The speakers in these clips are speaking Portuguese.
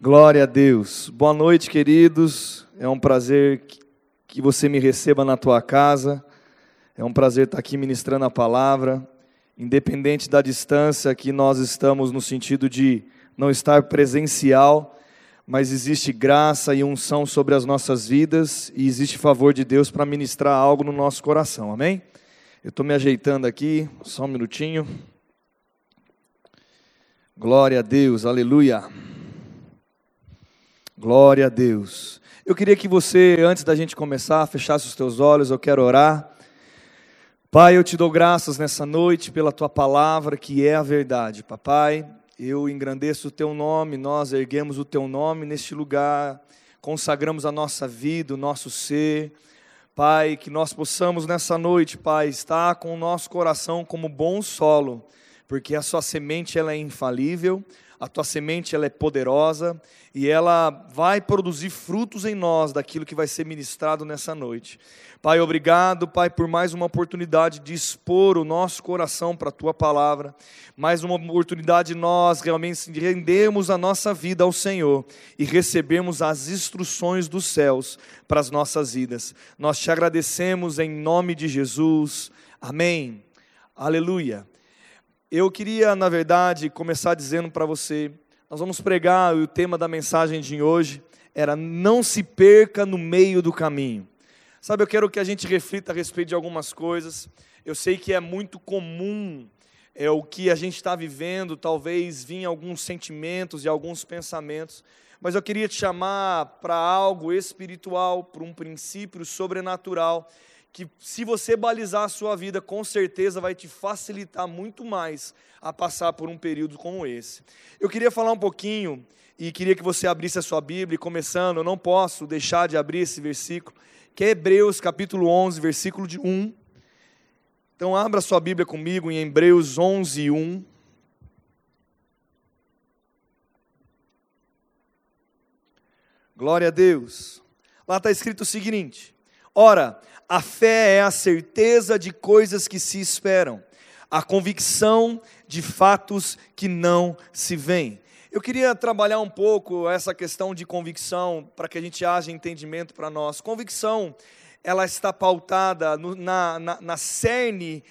Glória a Deus. Boa noite, queridos. É um prazer que você me receba na tua casa. É um prazer estar aqui ministrando a palavra. Independente da distância que nós estamos no sentido de não estar presencial, mas existe graça e unção sobre as nossas vidas e existe favor de Deus para ministrar algo no nosso coração. Amém? Eu estou me ajeitando aqui, só um minutinho. Glória a Deus, aleluia. Glória a Deus. Eu queria que você, antes da gente começar, fechasse os teus olhos, eu quero orar. Pai, eu te dou graças nessa noite pela tua palavra, que é a verdade. Papai, eu engrandeço o teu nome, nós erguemos o teu nome neste lugar, consagramos a nossa vida, o nosso ser. Pai, que nós possamos nessa noite, Pai, estar com o nosso coração como bom solo porque a sua semente ela é infalível, a tua semente ela é poderosa e ela vai produzir frutos em nós daquilo que vai ser ministrado nessa noite. Pai, obrigado, Pai, por mais uma oportunidade de expor o nosso coração para a tua palavra, mais uma oportunidade de nós realmente rendermos a nossa vida ao Senhor e recebermos as instruções dos céus para as nossas vidas. Nós te agradecemos em nome de Jesus. Amém. Aleluia. Eu queria, na verdade, começar dizendo para você, nós vamos pregar, o tema da mensagem de hoje era não se perca no meio do caminho. Sabe, eu quero que a gente reflita a respeito de algumas coisas. Eu sei que é muito comum é o que a gente está vivendo, talvez vinha alguns sentimentos e alguns pensamentos, mas eu queria te chamar para algo espiritual, para um princípio sobrenatural que se você balizar a sua vida, com certeza vai te facilitar muito mais a passar por um período como esse. Eu queria falar um pouquinho e queria que você abrisse a sua Bíblia, começando, eu não posso deixar de abrir esse versículo, que é Hebreus capítulo 11, versículo de 1. Então abra sua Bíblia comigo em Hebreus 11, 1. Glória a Deus. Lá está escrito o seguinte: Ora, a fé é a certeza de coisas que se esperam, a convicção de fatos que não se veem. Eu queria trabalhar um pouco essa questão de convicção para que a gente haja entendimento para nós. Convicção, ela está pautada no, na, na, na cerne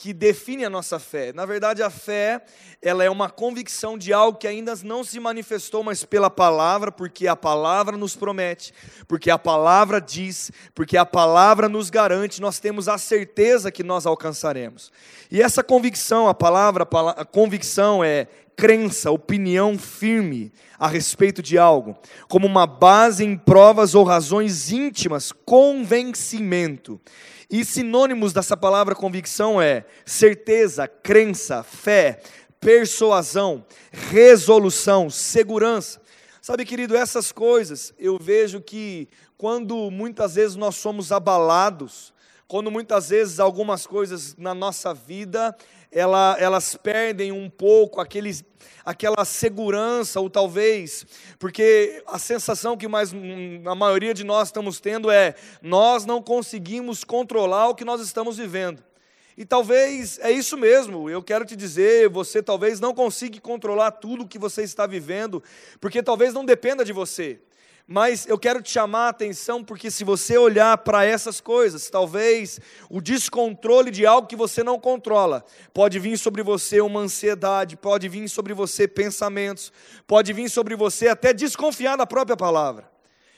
que define a nossa fé. Na verdade, a fé, ela é uma convicção de algo que ainda não se manifestou, mas pela palavra, porque a palavra nos promete, porque a palavra diz, porque a palavra nos garante, nós temos a certeza que nós alcançaremos. E essa convicção, a palavra, a convicção é crença, opinião firme a respeito de algo, como uma base em provas ou razões íntimas, convencimento. E sinônimos dessa palavra convicção é certeza, crença, fé, persuasão, resolução, segurança. Sabe, querido, essas coisas eu vejo que quando muitas vezes nós somos abalados, quando muitas vezes algumas coisas na nossa vida ela, elas perdem um pouco aqueles, aquela segurança, ou talvez, porque a sensação que mais a maioria de nós estamos tendo é nós não conseguimos controlar o que nós estamos vivendo. E talvez é isso mesmo, eu quero te dizer, você talvez não consiga controlar tudo o que você está vivendo, porque talvez não dependa de você. Mas eu quero te chamar a atenção porque se você olhar para essas coisas, talvez o descontrole de algo que você não controla, pode vir sobre você uma ansiedade, pode vir sobre você pensamentos, pode vir sobre você até desconfiar da própria palavra.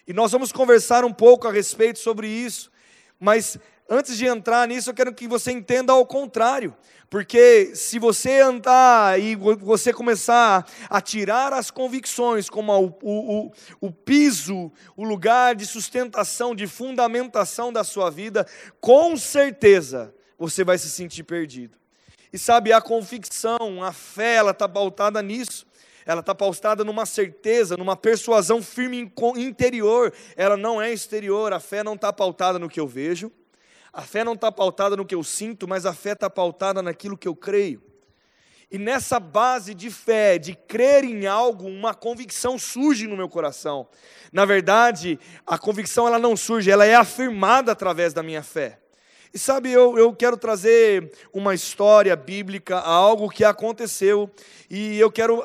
E nós vamos conversar um pouco a respeito sobre isso, mas antes de entrar nisso, eu quero que você entenda ao contrário. Porque se você andar e você começar a tirar as convicções como o, o, o, piso, o lugar de sustentação, de fundamentação da sua vida, com certeza você vai se sentir perdido. E sabe, a convicção, a fé, ela está pautada nisso. Ela está pautada numa certeza, numa persuasão firme interior. Ela não é exterior. A fé não está pautada no que eu vejo. A fé não está pautada no que eu sinto, mas a fé está pautada naquilo que eu creio. E nessa base de fé, de crer em algo, uma convicção surge no meu coração. Na verdade, a convicção ela não surge, ela é afirmada através da minha fé. E sabe, eu, eu quero trazer uma história bíblica, algo que aconteceu, e eu quero,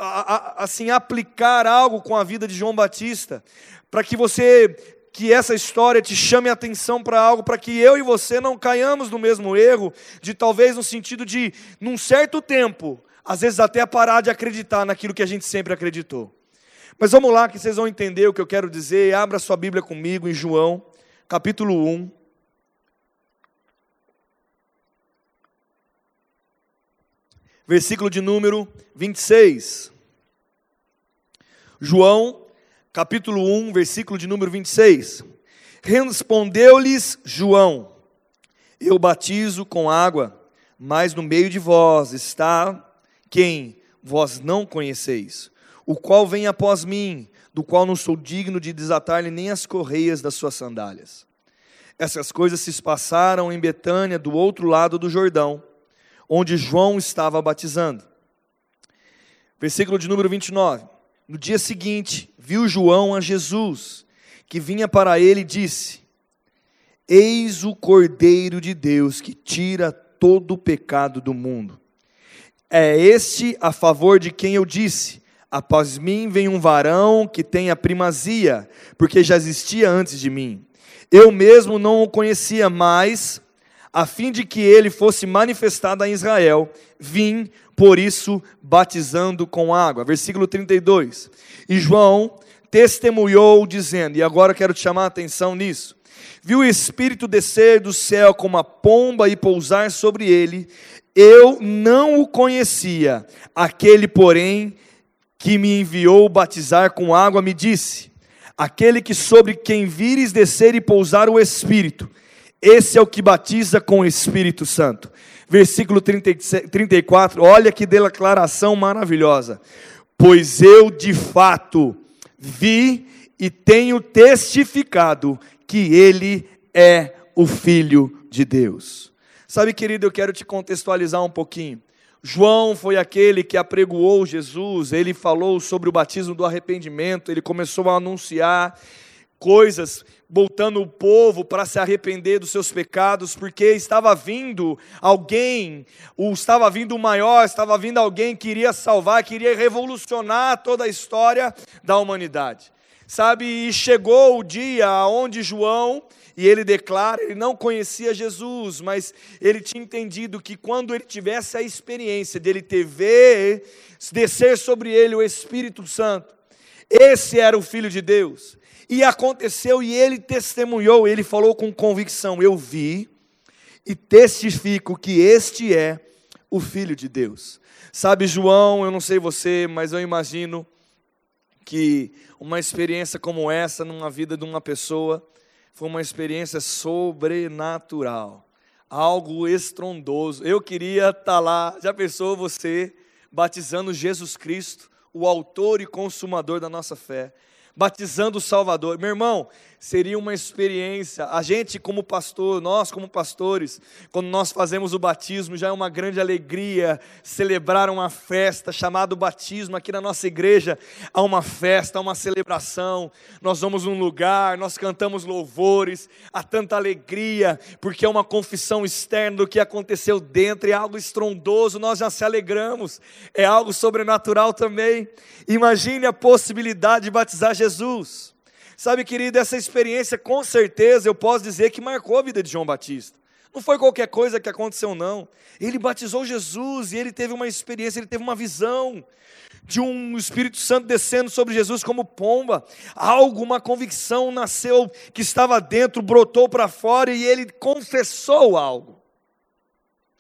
assim, aplicar algo com a vida de João Batista, para que você, que essa história te chame a atenção para algo, para que eu e você não caiamos no mesmo erro, de talvez no sentido de, num certo tempo, às vezes até parar de acreditar naquilo que a gente sempre acreditou. Mas vamos lá que vocês vão entender o que eu quero dizer. Abra sua Bíblia comigo em João, capítulo 1. versículo de número 26. João, capítulo 1, versículo de número 26. Respondeu-lhes João: Eu batizo com água, mas no meio de vós está quem vós não conheceis, o qual vem após mim, do qual não sou digno de desatar-lhe nem as correias das suas sandálias. Essas coisas se passaram em Betânia, do outro lado do Jordão onde João estava batizando. Versículo de número 29. No dia seguinte, viu João a Jesus, que vinha para ele e disse: Eis o Cordeiro de Deus que tira todo o pecado do mundo. É este a favor de quem eu disse: Após mim vem um varão que tem a primazia, porque já existia antes de mim. Eu mesmo não o conhecia, mas a fim de que ele fosse manifestado a Israel, vim, por isso, batizando com água. Versículo 32. E João testemunhou, dizendo, e agora eu quero te chamar a atenção nisso. Viu o Espírito descer do céu como uma pomba e pousar sobre ele. Eu não o conhecia. Aquele, porém, que me enviou batizar com água, me disse: Aquele que sobre quem vires descer e pousar o Espírito, esse é o que batiza com o Espírito Santo. Versículo 34, olha que declaração maravilhosa. Pois eu de fato vi e tenho testificado que ele é o Filho de Deus. Sabe, querido, eu quero te contextualizar um pouquinho. João foi aquele que apregoou Jesus, ele falou sobre o batismo do arrependimento, ele começou a anunciar coisas voltando o povo para se arrepender dos seus pecados, porque estava vindo alguém, ou estava vindo o maior, estava vindo alguém que iria salvar, queria revolucionar toda a história da humanidade. Sabe, e chegou o dia onde João, e ele declara, ele não conhecia Jesus, mas ele tinha entendido que quando ele tivesse a experiência dele ter ver, descer sobre ele o Espírito Santo, esse era o Filho de Deus. E aconteceu e ele testemunhou, ele falou com convicção: Eu vi e testifico que este é o Filho de Deus. Sabe, João, eu não sei você, mas eu imagino que uma experiência como essa numa vida de uma pessoa foi uma experiência sobrenatural, algo estrondoso. Eu queria estar tá lá, já pensou você batizando Jesus Cristo, o autor e consumador da nossa fé batizando o Salvador. Meu irmão, seria uma experiência. A gente, como pastor, nós, como pastores, quando nós fazemos o batismo, já é uma grande alegria celebrar uma festa chamada batismo. Aqui na nossa igreja há uma festa, há uma celebração. Nós vamos num lugar, nós cantamos louvores, há tanta alegria, porque é uma confissão externa do que aconteceu dentro, é algo estrondoso, nós já se alegramos, é algo sobrenatural também. Imagine a possibilidade de batizar Jesus. Sabe, querido, essa experiência com certeza eu posso dizer que marcou a vida de João Batista. Não foi qualquer coisa que aconteceu, não. Ele batizou Jesus e ele teve uma experiência, ele teve uma visão de um Espírito Santo descendo sobre Jesus como pomba. Algo, uma convicção nasceu que estava dentro, brotou para fora e ele confessou algo.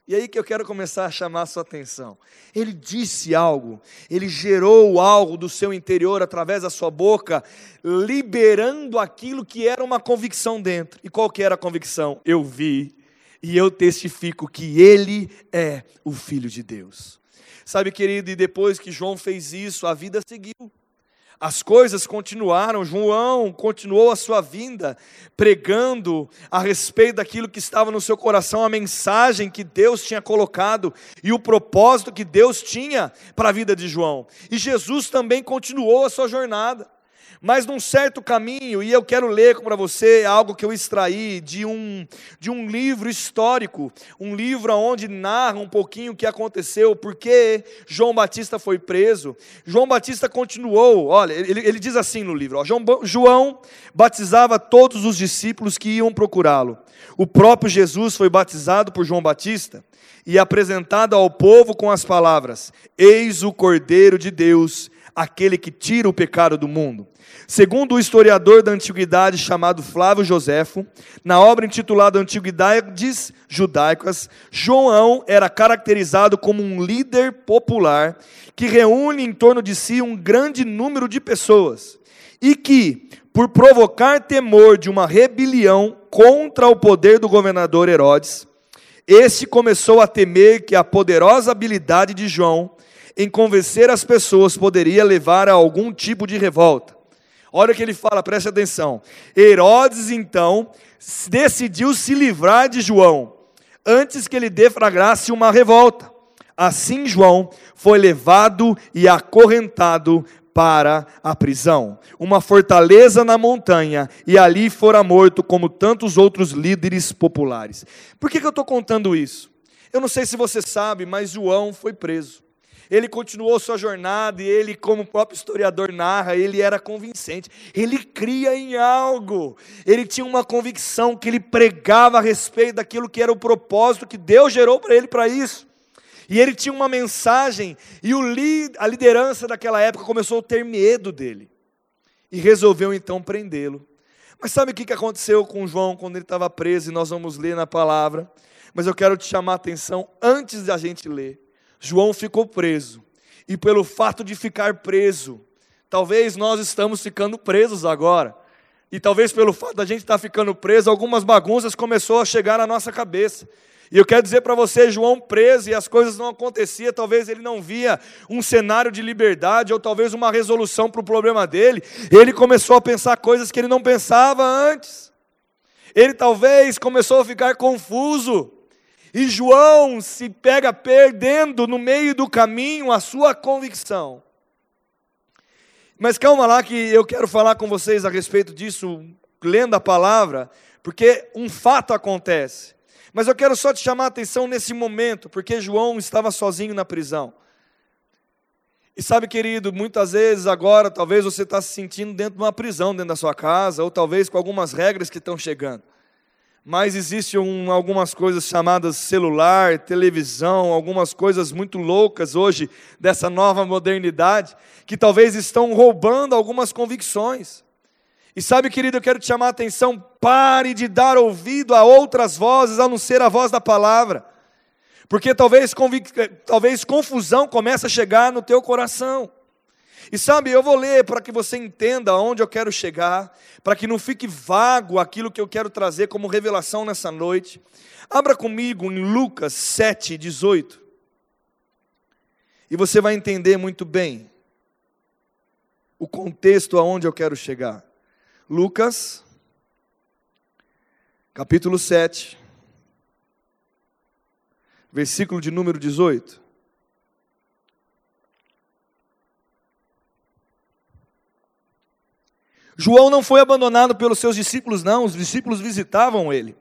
E aí que eu quero começar a chamar a sua atenção. Ele disse algo, ele gerou algo do seu interior através da sua boca, liberando aquilo que era uma convicção dentro. E qual que era a convicção? Eu vi e eu testifico que ele é o filho de Deus. Sabe, querido, e depois que João fez isso, a vida seguiu. As coisas continuaram, João continuou a sua vinda, pregando a respeito daquilo que estava no seu coração, a mensagem que Deus tinha colocado e o propósito que Deus tinha para a vida de João. E Jesus também continuou a sua jornada. Mas num certo caminho, e eu quero ler para você algo que eu extraí de um, de um livro histórico, um livro onde narra um pouquinho o que aconteceu, porque João Batista foi preso. João Batista continuou, olha, ele, ele diz assim no livro: ó, João, João batizava todos os discípulos que iam procurá-lo. O próprio Jesus foi batizado por João Batista e apresentado ao povo com as palavras: Eis o Cordeiro de Deus, aquele que tira o pecado do mundo. Segundo o historiador da antiguidade chamado Flávio Joséfo, na obra intitulada Antiguidades Judaicas, João era caracterizado como um líder popular que reúne em torno de si um grande número de pessoas e que, por provocar temor de uma rebelião contra o poder do governador Herodes, este começou a temer que a poderosa habilidade de João em convencer as pessoas poderia levar a algum tipo de revolta. Olha o que ele fala, preste atenção. Herodes, então, decidiu se livrar de João, antes que ele deflagrasse uma revolta. Assim, João foi levado e acorrentado para a prisão, uma fortaleza na montanha, e ali fora morto, como tantos outros líderes populares. Por que, que eu estou contando isso? Eu não sei se você sabe, mas João foi preso. Ele continuou sua jornada e ele, como o próprio historiador narra, ele era convincente. Ele cria em algo. Ele tinha uma convicção que ele pregava a respeito daquilo que era o propósito que Deus gerou para ele para isso. E ele tinha uma mensagem, e o, a liderança daquela época começou a ter medo dele. E resolveu então prendê-lo. Mas sabe o que aconteceu com João quando ele estava preso? E nós vamos ler na palavra. Mas eu quero te chamar a atenção antes da gente ler. João ficou preso. E pelo fato de ficar preso, talvez nós estamos ficando presos agora. E talvez pelo fato da gente estar ficando preso, algumas bagunças começou a chegar na nossa cabeça. E eu quero dizer para você, João preso e as coisas não aconteciam, talvez ele não via um cenário de liberdade ou talvez uma resolução para o problema dele. Ele começou a pensar coisas que ele não pensava antes. Ele talvez começou a ficar confuso. E João se pega perdendo no meio do caminho a sua convicção. Mas calma lá que eu quero falar com vocês a respeito disso, lendo a palavra, porque um fato acontece. Mas eu quero só te chamar a atenção nesse momento, porque João estava sozinho na prisão. E sabe, querido, muitas vezes agora, talvez você está se sentindo dentro de uma prisão, dentro da sua casa, ou talvez com algumas regras que estão chegando. Mas existem um, algumas coisas chamadas celular, televisão, algumas coisas muito loucas hoje dessa nova modernidade, que talvez estão roubando algumas convicções. E sabe, querido, eu quero te chamar a atenção: pare de dar ouvido a outras vozes, a não ser a voz da palavra. Porque talvez, talvez confusão comece a chegar no teu coração. E sabe, eu vou ler para que você entenda aonde eu quero chegar, para que não fique vago aquilo que eu quero trazer como revelação nessa noite. Abra comigo em Lucas 7, 18. E você vai entender muito bem o contexto aonde eu quero chegar. Lucas, capítulo 7, versículo de número 18. João não foi abandonado pelos seus discípulos, não, os discípulos visitavam ele.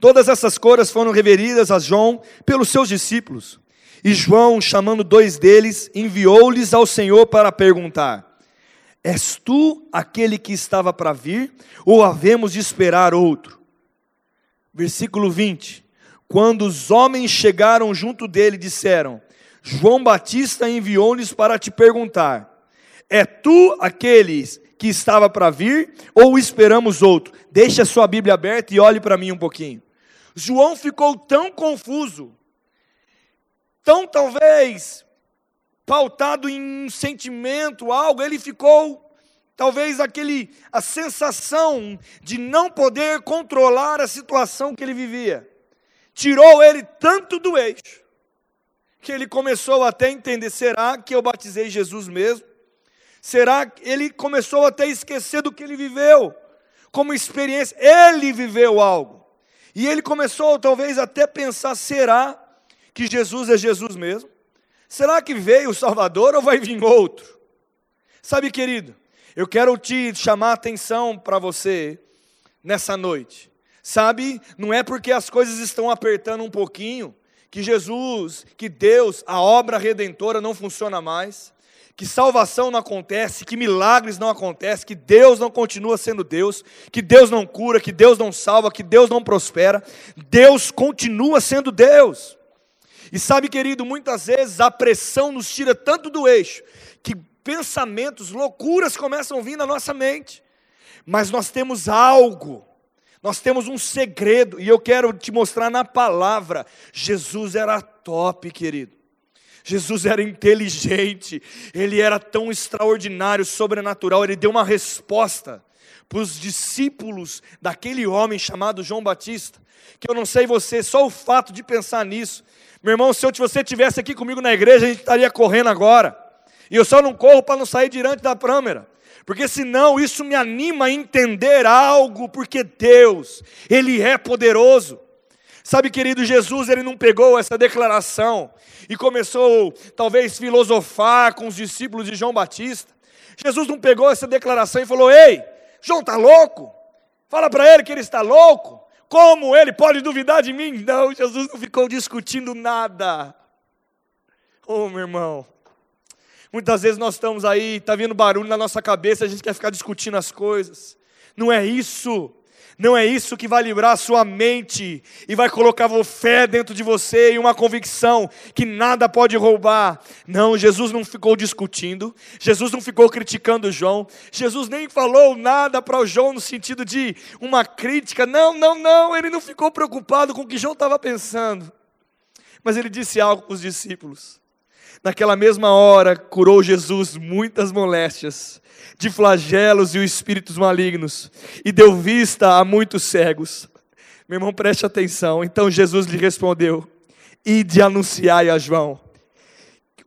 Todas essas coisas foram reveridas a João pelos seus discípulos. E João, chamando dois deles, enviou-lhes ao Senhor para perguntar: És tu aquele que estava para vir, ou havemos de esperar outro? Versículo 20: Quando os homens chegaram junto dele, disseram: João Batista enviou-lhes para te perguntar: É tu aqueles que estava para vir, ou esperamos outro? Deixe a sua Bíblia aberta e olhe para mim um pouquinho. João ficou tão confuso, tão talvez pautado em um sentimento, algo, ele ficou talvez aquele a sensação de não poder controlar a situação que ele vivia. Tirou ele tanto do eixo que ele começou até a entender, será que eu batizei Jesus mesmo? Será que ele começou até a esquecer do que ele viveu? Como experiência, ele viveu algo. E ele começou talvez até pensar, será que Jesus é Jesus mesmo? Será que veio o Salvador ou vai vir outro? Sabe, querido, Eu quero te chamar a atenção para você nessa noite. Sabe, não é porque as coisas estão apertando um pouquinho que Jesus, que Deus, a obra redentora não funciona mais, que salvação não acontece, que milagres não acontecem, que Deus não continua sendo Deus, que Deus não cura, que Deus não salva, que Deus não prospera. Deus continua sendo Deus. E sabe, querido, muitas vezes a pressão nos tira tanto do eixo que pensamentos, loucuras começam a vir na nossa mente. Mas nós temos algo, nós temos um segredo, e eu quero te mostrar na palavra. Jesus era top, querido. Jesus era inteligente, ele era tão extraordinário, sobrenatural, ele deu uma resposta para os discípulos daquele homem chamado João Batista, que eu não sei você, só o fato de pensar nisso. Meu irmão, se você tivesse aqui comigo na igreja, a gente estaria correndo agora. E eu só não corro para não sair diante da câmera. Porque senão isso me anima a entender algo, porque Deus, Ele é poderoso. Sabe, querido, Jesus, ele não pegou essa declaração e começou, talvez, filosofar com os discípulos de João Batista. Jesus não pegou essa declaração e falou: Ei, João está louco? Fala para ele que ele está louco. Como ele pode duvidar de mim? Não, Jesus não ficou discutindo nada. Oh, meu irmão. Muitas vezes nós estamos aí, está vindo barulho na nossa cabeça, a gente quer ficar discutindo as coisas. Não é isso. Não é isso que vai livrar a sua mente e vai colocar fé dentro de você e uma convicção que nada pode roubar. Não, Jesus não ficou discutindo, Jesus não ficou criticando João, Jesus nem falou nada para o João no sentido de uma crítica. Não, não, não, ele não ficou preocupado com o que João estava pensando. Mas ele disse algo para os discípulos. Naquela mesma hora, curou Jesus muitas moléstias de flagelos e os espíritos malignos, e deu vista a muitos cegos. Meu irmão, preste atenção. Então Jesus lhe respondeu: Ide anunciai a João: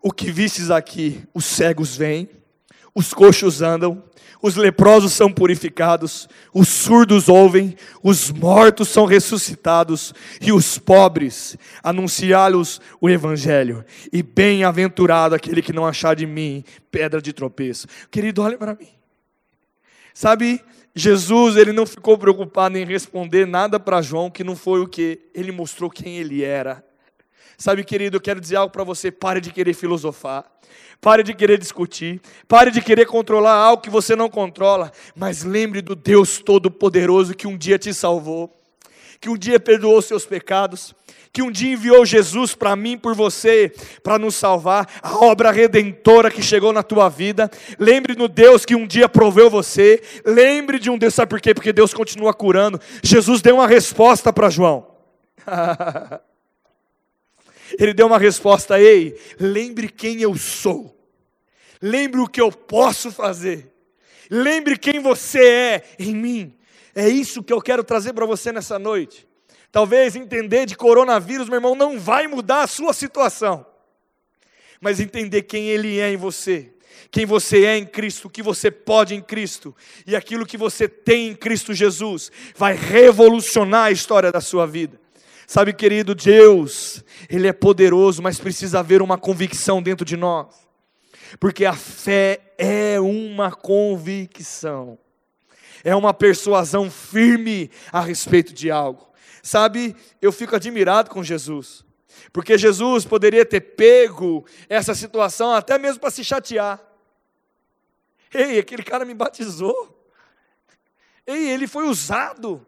O que vistes aqui, os cegos vêm, os coxos andam, os leprosos são purificados, os surdos ouvem, os mortos são ressuscitados, e os pobres anunciá-los o evangelho. E bem-aventurado aquele que não achar de mim pedra de tropeço. Querido, olha para mim. Sabe, Jesus, ele não ficou preocupado em responder nada para João que não foi o que ele mostrou quem ele era. Sabe, querido, eu quero dizer algo para você: pare de querer filosofar. Pare de querer discutir, pare de querer controlar algo que você não controla, mas lembre do Deus Todo-Poderoso que um dia te salvou, que um dia perdoou seus pecados, que um dia enviou Jesus para mim, por você, para nos salvar, a obra redentora que chegou na tua vida. Lembre no Deus que um dia proveu você. Lembre de um Deus, sabe por quê? Porque Deus continua curando. Jesus deu uma resposta para João. Ele deu uma resposta: Ei, lembre quem eu sou, lembre o que eu posso fazer, lembre quem você é em mim. É isso que eu quero trazer para você nessa noite. Talvez entender de coronavírus, meu irmão, não vai mudar a sua situação, mas entender quem Ele é em você, quem você é em Cristo, o que você pode em Cristo e aquilo que você tem em Cristo Jesus, vai revolucionar a história da sua vida. Sabe, querido, Deus, Ele é poderoso, mas precisa haver uma convicção dentro de nós, porque a fé é uma convicção, é uma persuasão firme a respeito de algo. Sabe, eu fico admirado com Jesus, porque Jesus poderia ter pego essa situação até mesmo para se chatear. Ei, aquele cara me batizou. Ei, ele foi usado.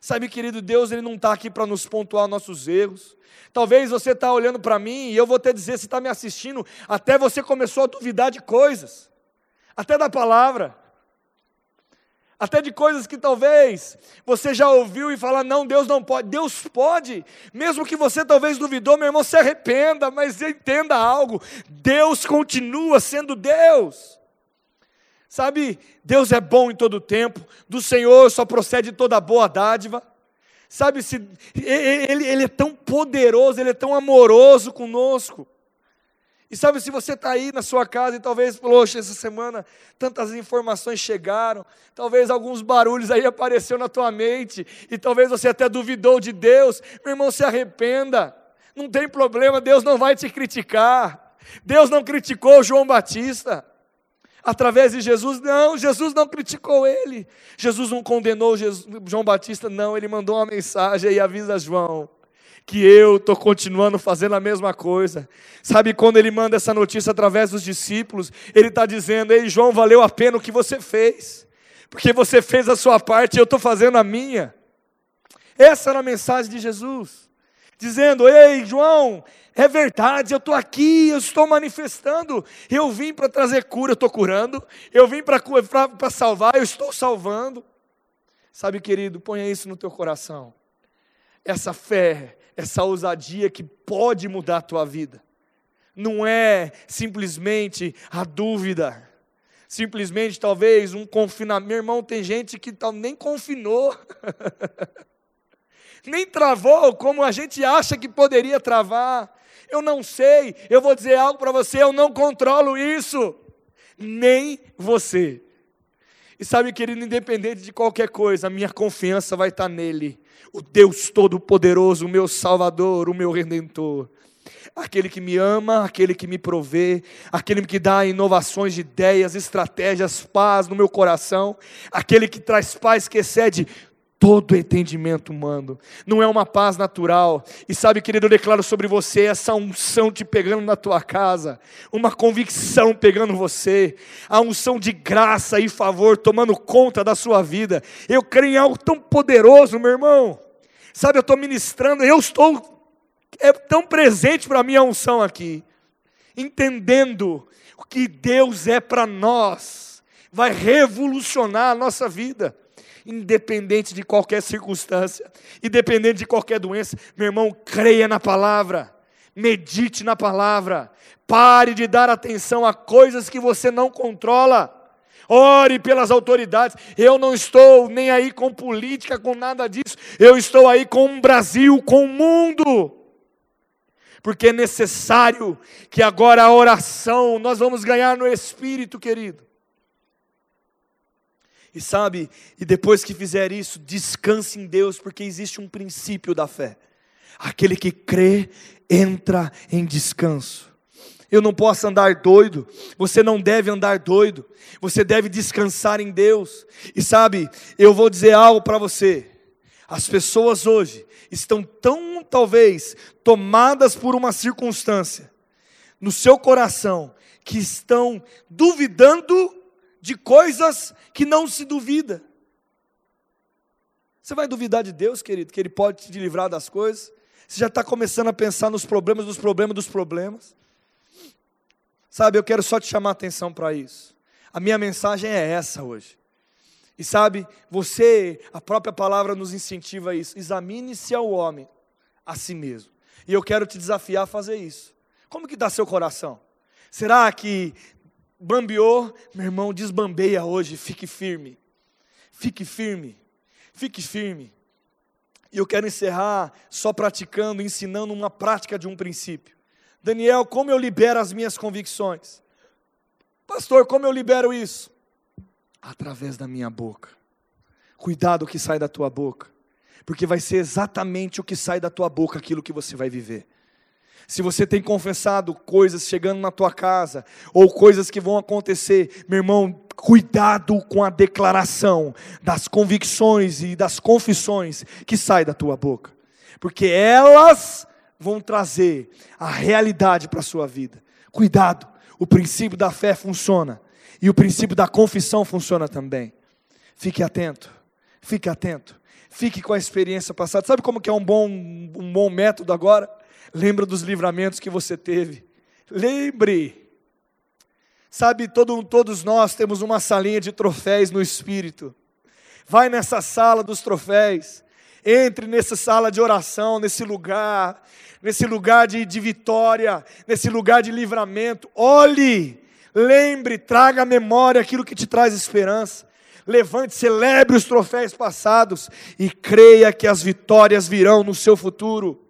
Sabe, querido Deus, Ele não está aqui para nos pontuar nossos erros. Talvez você está olhando para mim e eu vou até dizer, se está me assistindo, até você começou a duvidar de coisas, até da palavra, até de coisas que talvez você já ouviu e fala, não, Deus não pode. Deus pode, mesmo que você talvez duvidou, meu irmão, se arrependa, mas entenda algo: Deus continua sendo Deus. Sabe, Deus é bom em todo o tempo, do Senhor só procede toda boa dádiva. Sabe, se, ele, ele é tão poderoso, Ele é tão amoroso conosco. E sabe, se você está aí na sua casa e talvez, poxa, essa semana tantas informações chegaram, talvez alguns barulhos aí apareceu na tua mente, e talvez você até duvidou de Deus, meu irmão, se arrependa, não tem problema, Deus não vai te criticar. Deus não criticou João Batista. Através de Jesus. Não, Jesus não criticou ele. Jesus não condenou Jesus, João Batista, não. Ele mandou uma mensagem e avisa João que eu estou continuando fazendo a mesma coisa. Sabe quando ele manda essa notícia através dos discípulos? Ele está dizendo: Ei, João, valeu a pena o que você fez, porque você fez a sua parte e eu estou fazendo a minha. Essa era a mensagem de Jesus, dizendo: Ei, João, é verdade, eu estou aqui, eu estou manifestando. Eu vim para trazer cura, eu estou curando. Eu vim para salvar, eu estou salvando. Sabe, querido, ponha isso no teu coração. Essa fé, essa ousadia que pode mudar a tua vida. Não é simplesmente a dúvida, simplesmente talvez um confinamento. Meu irmão, tem gente que nem confinou. nem travou como a gente acha que poderia travar. Eu não sei, eu vou dizer algo para você, eu não controlo isso, nem você. E sabe, querido, independente de qualquer coisa, a minha confiança vai estar nele, o Deus Todo-Poderoso, o meu Salvador, o meu Redentor. Aquele que me ama, aquele que me provê, aquele que dá inovações de ideias, estratégias, paz no meu coração, aquele que traz paz que excede todo entendimento humano, não é uma paz natural. E sabe, querido, eu declaro sobre você essa unção te pegando na tua casa, uma convicção pegando você, a unção de graça e favor tomando conta da sua vida. Eu creio em algo tão poderoso, meu irmão. Sabe, eu estou ministrando, eu estou é tão presente para a unção aqui, entendendo o que Deus é para nós, vai revolucionar a nossa vida independente de qualquer circunstância, independente de qualquer doença. Meu irmão, creia na palavra, medite na palavra, pare de dar atenção a coisas que você não controla. Ore pelas autoridades. Eu não estou nem aí com política, com nada disso. Eu estou aí com o Brasil, com o mundo porque é necessário que agora a oração, nós vamos ganhar no Espírito, querido. E sabe, e depois que fizer isso, descanse em Deus, porque existe um princípio da fé. Aquele que crê entra em descanso. Eu não posso andar doido, você não deve andar doido, você deve descansar em Deus. E sabe, eu vou dizer algo para você. As pessoas hoje estão tão, talvez, tomadas por uma circunstância no seu coração, que estão duvidando de coisas que não se duvida. Você vai duvidar de Deus, querido, que Ele pode te livrar das coisas? Você já está começando a pensar nos problemas dos problemas dos problemas? Sabe, eu quero só te chamar a atenção para isso. A minha mensagem é essa hoje. E sabe, você, a própria palavra nos incentiva a isso. Examine-se ao homem, a si mesmo. E eu quero te desafiar a fazer isso. Como que está seu coração? Será que Bambeou, meu irmão, desbambeia hoje, fique firme. Fique firme. Fique firme. E eu quero encerrar só praticando, ensinando uma prática de um princípio. Daniel, como eu libero as minhas convicções? Pastor, como eu libero isso? Através da minha boca. Cuidado o que sai da tua boca, porque vai ser exatamente o que sai da tua boca aquilo que você vai viver se você tem confessado coisas chegando na tua casa, ou coisas que vão acontecer, meu irmão, cuidado com a declaração das convicções e das confissões que saem da tua boca, porque elas vão trazer a realidade para a sua vida. Cuidado, o princípio da fé funciona e o princípio da confissão funciona também. Fique atento, fique atento, fique com a experiência passada. Sabe como que é um bom, um bom método agora? Lembra dos livramentos que você teve. Lembre. Sabe, todo, todos nós temos uma salinha de troféus no espírito. Vai nessa sala dos troféus. Entre nessa sala de oração, nesse lugar, nesse lugar de, de vitória, nesse lugar de livramento. Olhe, lembre, traga à memória aquilo que te traz esperança. Levante, celebre os troféus passados e creia que as vitórias virão no seu futuro.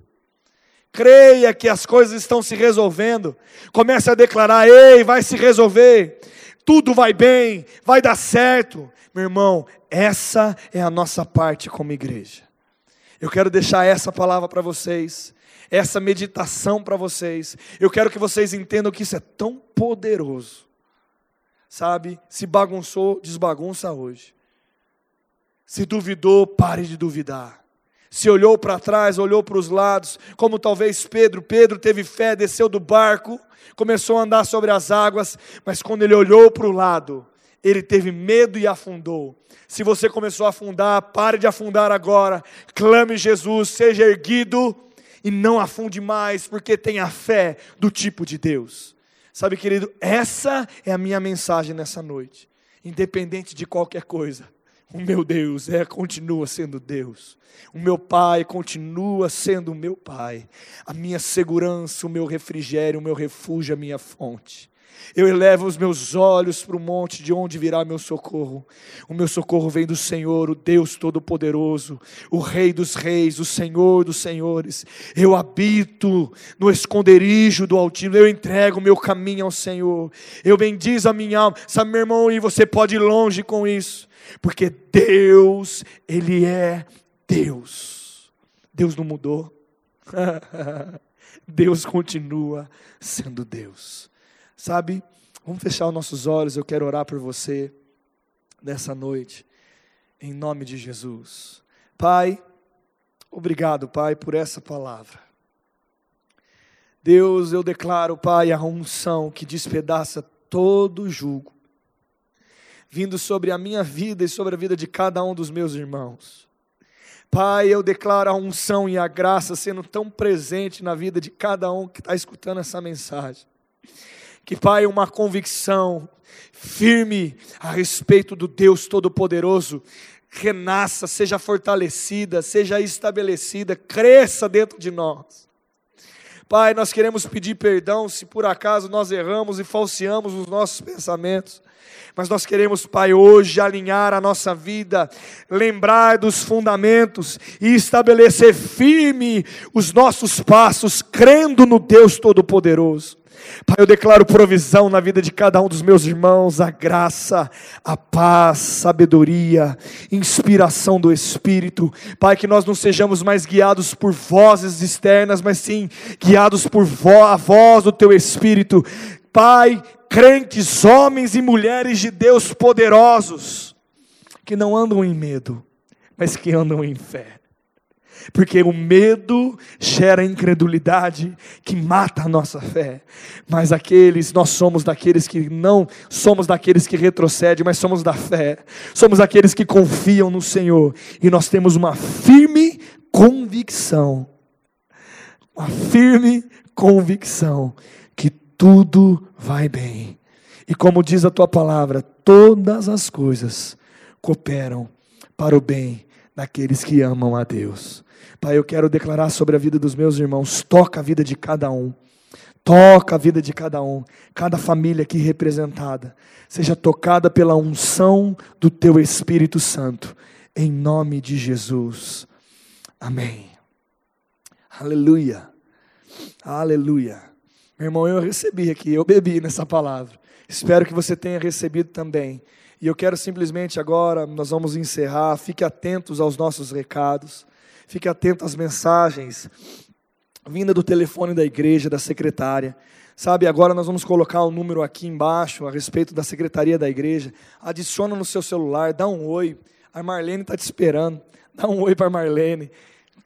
Creia que as coisas estão se resolvendo. Comece a declarar: ei, vai se resolver. Tudo vai bem, vai dar certo. Meu irmão, essa é a nossa parte como igreja. Eu quero deixar essa palavra para vocês, essa meditação para vocês. Eu quero que vocês entendam que isso é tão poderoso, sabe? Se bagunçou, desbagunça hoje. Se duvidou, pare de duvidar. Se olhou para trás, olhou para os lados, como talvez Pedro. Pedro teve fé, desceu do barco, começou a andar sobre as águas, mas quando ele olhou para o lado, ele teve medo e afundou. Se você começou a afundar, pare de afundar agora. Clame Jesus, seja erguido e não afunde mais, porque tenha fé do tipo de Deus. Sabe, querido, essa é a minha mensagem nessa noite. Independente de qualquer coisa, o meu Deus é continua sendo Deus. O meu Pai continua sendo o meu Pai. A minha segurança, o meu refrigério, o meu refúgio, a minha fonte. Eu elevo os meus olhos para o monte de onde virá meu socorro. O meu socorro vem do Senhor, o Deus Todo-Poderoso, o Rei dos Reis, o Senhor dos Senhores. Eu habito no esconderijo do Altíssimo, eu entrego o meu caminho ao Senhor. Eu bendizo a minha alma. Sabe, meu irmão, e você pode ir longe com isso, porque Deus, Ele é Deus. Deus não mudou. Deus continua sendo Deus. Sabe? Vamos fechar os nossos olhos, eu quero orar por você nessa noite, em nome de Jesus. Pai, obrigado, Pai, por essa palavra. Deus, eu declaro, Pai, a unção que despedaça todo o jugo, vindo sobre a minha vida e sobre a vida de cada um dos meus irmãos. Pai, eu declaro a unção e a graça sendo tão presente na vida de cada um que está escutando essa mensagem. Que, Pai, uma convicção firme a respeito do Deus Todo-Poderoso renasça, seja fortalecida, seja estabelecida, cresça dentro de nós. Pai, nós queremos pedir perdão se por acaso nós erramos e falseamos os nossos pensamentos. Mas nós queremos, Pai, hoje alinhar a nossa vida, lembrar dos fundamentos e estabelecer firme os nossos passos, crendo no Deus Todo-Poderoso. Pai, eu declaro provisão na vida de cada um dos meus irmãos, a graça, a paz, sabedoria, inspiração do Espírito. Pai, que nós não sejamos mais guiados por vozes externas, mas sim guiados por vo a voz do Teu Espírito. Pai, crentes, homens e mulheres de Deus poderosos, que não andam em medo, mas que andam em fé porque o medo gera incredulidade que mata a nossa fé. Mas aqueles, nós somos daqueles que não somos daqueles que retrocedem, mas somos da fé. Somos aqueles que confiam no Senhor e nós temos uma firme convicção. Uma firme convicção que tudo vai bem. E como diz a tua palavra, todas as coisas cooperam para o bem daqueles que amam a Deus. Pai, eu quero declarar sobre a vida dos meus irmãos, toca a vida de cada um. Toca a vida de cada um, cada família aqui representada, seja tocada pela unção do Teu Espírito Santo, em nome de Jesus. Amém. Aleluia. Aleluia. Meu irmão, eu recebi aqui, eu bebi nessa palavra. Espero que você tenha recebido também. E eu quero simplesmente agora, nós vamos encerrar, fique atentos aos nossos recados. Fique atento às mensagens vinda do telefone da igreja, da secretária. Sabe, agora nós vamos colocar o um número aqui embaixo a respeito da secretaria da igreja. Adiciona no seu celular, dá um oi. A Marlene está te esperando. Dá um oi para a Marlene.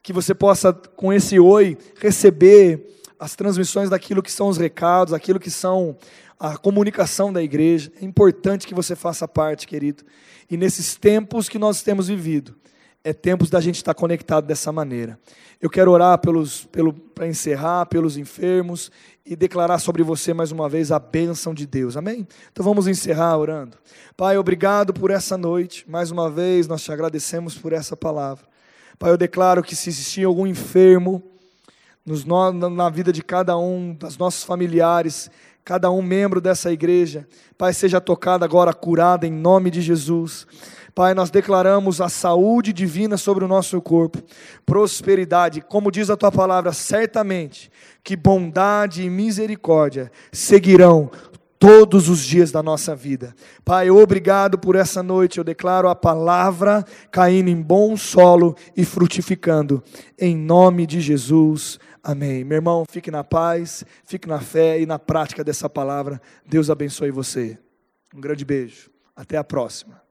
Que você possa, com esse oi, receber as transmissões daquilo que são os recados, aquilo que são a comunicação da igreja. É importante que você faça parte, querido. E nesses tempos que nós temos vivido, é tempos da gente estar conectado dessa maneira. Eu quero orar pelos, pelo, para encerrar, pelos enfermos e declarar sobre você mais uma vez a bênção de Deus. Amém? Então vamos encerrar orando. Pai, obrigado por essa noite. Mais uma vez nós te agradecemos por essa palavra. Pai, eu declaro que se existir algum enfermo nos, na vida de cada um, dos nossos familiares, cada um membro dessa igreja, Pai, seja tocado agora, curado em nome de Jesus. Pai, nós declaramos a saúde divina sobre o nosso corpo, prosperidade, como diz a tua palavra, certamente que bondade e misericórdia seguirão todos os dias da nossa vida. Pai, obrigado por essa noite. Eu declaro a palavra caindo em bom solo e frutificando. Em nome de Jesus. Amém. Meu irmão, fique na paz, fique na fé e na prática dessa palavra. Deus abençoe você. Um grande beijo. Até a próxima.